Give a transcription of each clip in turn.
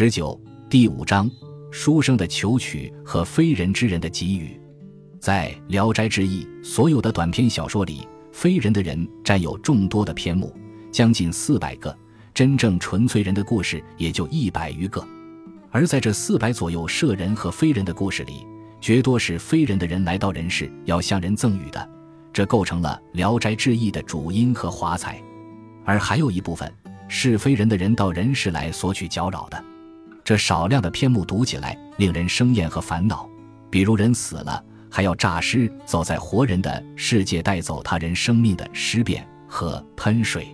十九第五章，书生的求取和非人之人的给予。在《聊斋志异》所有的短篇小说里，非人的人占有众多的篇目，将近四百个。真正纯粹人的故事也就一百余个。而在这四百左右摄人和非人的故事里，绝多是非人的人来到人世要向人赠予的，这构成了《聊斋志异》的主因和华彩。而还有一部分。是非人的人到人世来索取搅扰的，这少量的篇目读起来令人生厌和烦恼。比如人死了还要诈尸走在活人的世界带走他人生命的尸变和喷水，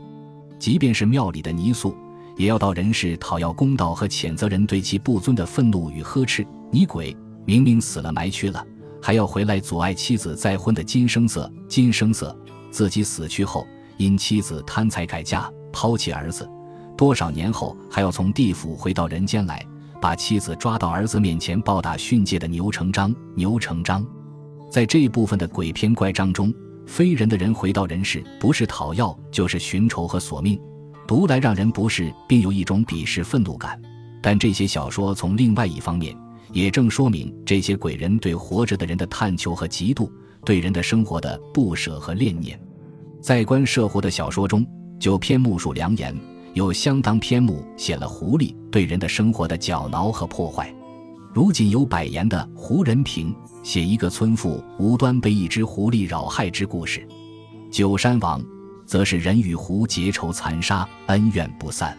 即便是庙里的泥塑，也要到人世讨要公道和谴责人对其不尊的愤怒与呵斥。你鬼明明死了埋去了，还要回来阻碍妻子再婚的金生色。金生色自己死去后，因妻子贪财改嫁。抛弃儿子，多少年后还要从地府回到人间来，把妻子抓到儿子面前暴打训诫的牛成章。牛成章，在这一部分的鬼篇怪章中，非人的人回到人世，不是讨要，就是寻仇和索命，读来让人不适，并有一种鄙视愤怒感。但这些小说从另外一方面，也正说明这些鬼人对活着的人的探求和嫉妒，对人的生活的不舍和恋念。在关涉活的小说中。就篇目数良言，有相当篇目写了狐狸对人的生活的搅挠和破坏。如仅有百言的《胡人评》，写一个村妇无端被一只狐狸扰害之故事；《九山王》则是人与狐结仇残杀，恩怨不散；《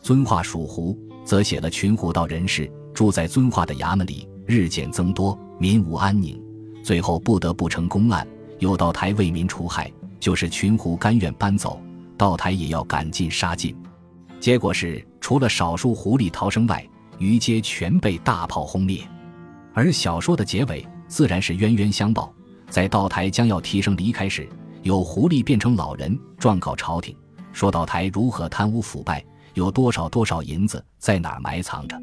遵化属狐》则写了群狐到人世，住在遵化的衙门里，日渐增多，民无安宁，最后不得不成公案，有道台为民除害，就是群狐甘愿搬走。道台也要赶尽杀尽，结果是除了少数狐狸逃生外，余皆全被大炮轰灭。而小说的结尾自然是冤冤相报。在道台将要提升离开时，有狐狸变成老人状告朝廷，说道台如何贪污腐败，有多少多少银子在哪儿埋藏着，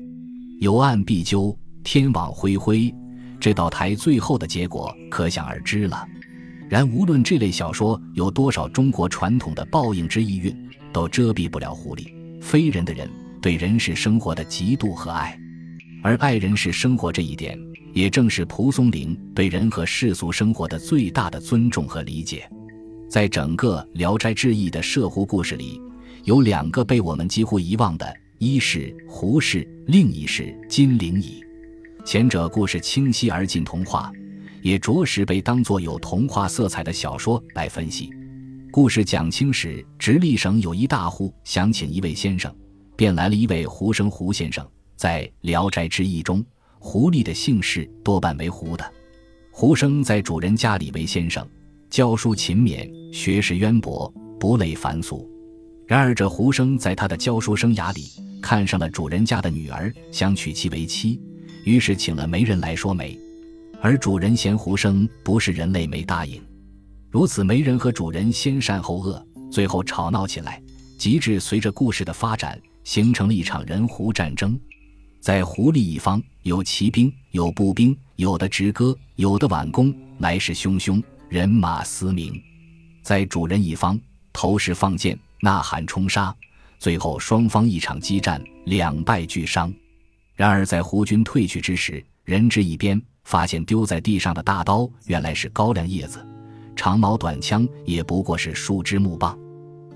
有案必究，天网恢恢。这道台最后的结果可想而知了。然无论这类小说有多少中国传统的报应之意蕴，都遮蔽不了狐狸非人的人对人世生活的嫉妒和爱，而爱人世生活这一点，也正是蒲松龄对人和世俗生活的最大的尊重和理解。在整个《聊斋志异》的涉狐故事里，有两个被我们几乎遗忘的，一是胡氏，另一是金陵乙。前者故事清晰而近童话。也着实被当作有童话色彩的小说来分析。故事讲清时，直隶省有一大户想请一位先生，便来了一位胡生胡先生。在《聊斋志异》中，狐狸的姓氏多半为胡的。胡生在主人家里为先生，教书勤勉，学识渊博，不累凡俗。然而这胡生在他的教书生涯里，看上了主人家的女儿，想娶其为妻，于是请了媒人来说媒。而主人嫌胡生不是人类，没答应。如此，媒人和主人先善后恶，最后吵闹起来，极致随着故事的发展，形成了一场人狐战争。在狐狸一方，有骑兵，有步兵，有的直戈，有的挽弓，来势汹汹，人马嘶鸣；在主人一方，投石放箭，呐喊冲杀，最后双方一场激战，两败俱伤。然而在胡军退去之时，人之一边。发现丢在地上的大刀原来是高粱叶子，长矛短枪也不过是树枝木棒。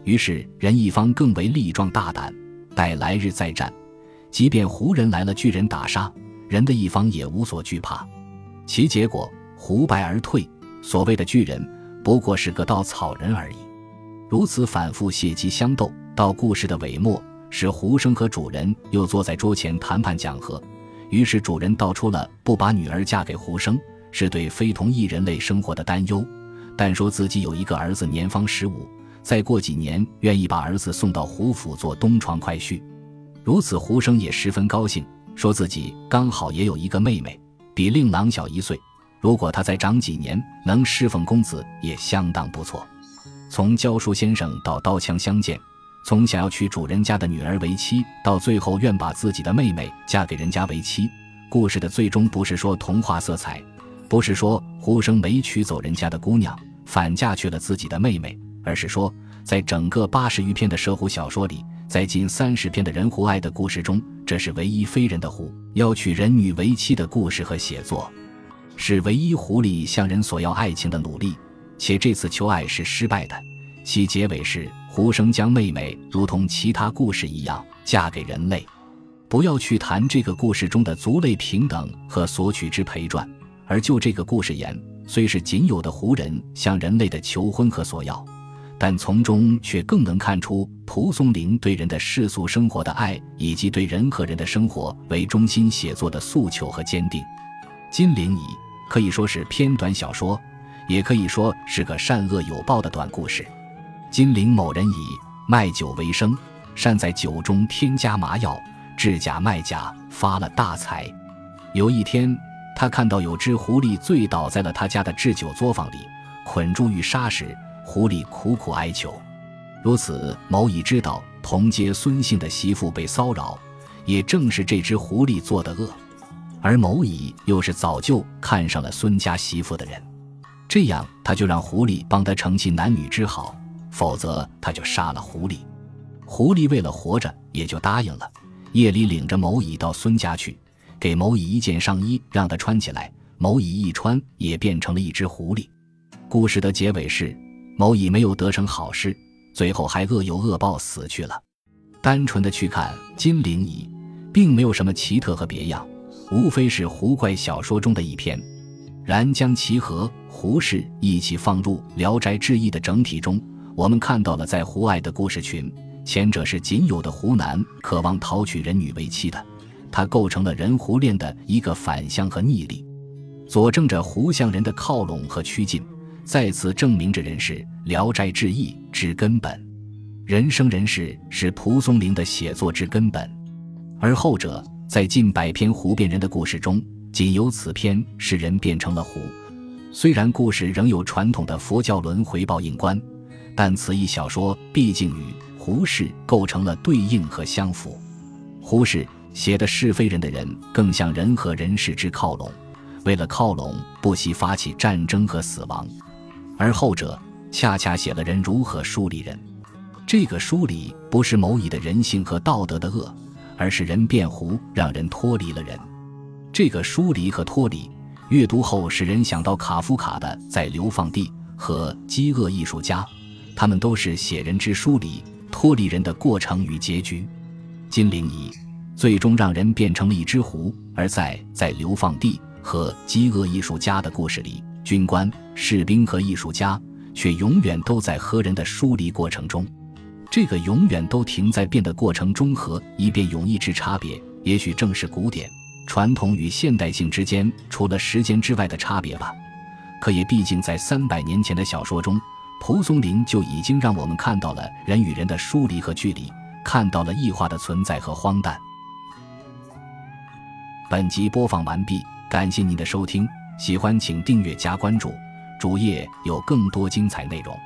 于是人一方更为力壮大胆，待来日再战。即便胡人来了，巨人打杀，人的一方也无所惧怕。其结果胡败而退。所谓的巨人不过是个稻草人而已。如此反复血迹相斗，到故事的尾末，使胡生和主人又坐在桌前谈判讲和。于是主人道出了不把女儿嫁给胡生是对非同一人类生活的担忧，但说自己有一个儿子年方十五，再过几年愿意把儿子送到胡府做东床快婿。如此胡生也十分高兴，说自己刚好也有一个妹妹，比令郎小一岁，如果她再长几年能侍奉公子也相当不错。从教书先生到刀枪相见。从想要娶主人家的女儿为妻，到最后愿把自己的妹妹嫁给人家为妻，故事的最终不是说童话色彩，不是说胡生没娶走人家的姑娘，反嫁去了自己的妹妹，而是说，在整个八十余篇的蛇狐小说里，在近三十篇的人狐爱的故事中，这是唯一非人的狐要娶人女为妻的故事和写作，是唯一狐狸向人索要爱情的努力，且这次求爱是失败的。其结尾是狐生将妹妹如同其他故事一样嫁给人类。不要去谈这个故事中的族类平等和索取之陪传，而就这个故事言，虽是仅有的胡人向人类的求婚和索要。但从中却更能看出蒲松龄对人的世俗生活的爱，以及对人和人的生活为中心写作的诉求和坚定。《金陵乙》可以说是篇短小说，也可以说是个善恶有报的短故事。金陵某人以卖酒为生，善在酒中添加麻药，制假卖假，发了大财。有一天，他看到有只狐狸醉倒在了他家的制酒作坊里，捆住欲杀时。狐狸苦苦哀求，如此某乙知道同街孙姓的媳妇被骚扰，也正是这只狐狸做的恶，而某乙又是早就看上了孙家媳妇的人，这样他就让狐狸帮他成其男女之好，否则他就杀了狐狸。狐狸为了活着，也就答应了。夜里领着某乙到孙家去，给某乙一件上衣让他穿起来，某乙一穿也变成了一只狐狸。故事的结尾是。某乙没有得成好事，最后还恶有恶报死去了。单纯的去看《金陵乙》，并没有什么奇特和别样，无非是胡怪小说中的一篇。然将其和胡适一起放入《聊斋志异》的整体中，我们看到了在胡爱的故事群，前者是仅有的湖南渴望讨娶人女为妻的，它构成了人狐恋的一个反向和逆力，佐证着湖向人的靠拢和趋近。再次证明着人是《聊斋志异》之根本，人生人世是蒲松龄的写作之根本，而后者在近百篇胡变人的故事中，仅有此篇使人变成了狐。虽然故事仍有传统的佛教轮回报应观，但此一小说毕竟与胡适构成了对应和相符。胡适写的是非人的人，更像人和人世之靠拢，为了靠拢，不惜发起战争和死亡。而后者恰恰写了人如何梳理人，这个梳理不是某乙的人性和道德的恶，而是人变胡，让人脱离了人。这个疏离和脱离，阅读后使人想到卡夫卡的《在流放地》和《饥饿艺术家》，他们都是写人之疏离、脱离人的过程与结局。金陵乙最终让人变成了一只狐，而在《在流放地》和《饥饿艺术家》的故事里。军官、士兵和艺术家，却永远都在和人的疏离过程中。这个永远都停在变的过程中和一变永义之差别，也许正是古典、传统与现代性之间除了时间之外的差别吧。可也毕竟在三百年前的小说中，蒲松龄就已经让我们看到了人与人的疏离和距离，看到了异化的存在和荒诞。本集播放完毕，感谢您的收听。喜欢请订阅加关注，主页有更多精彩内容。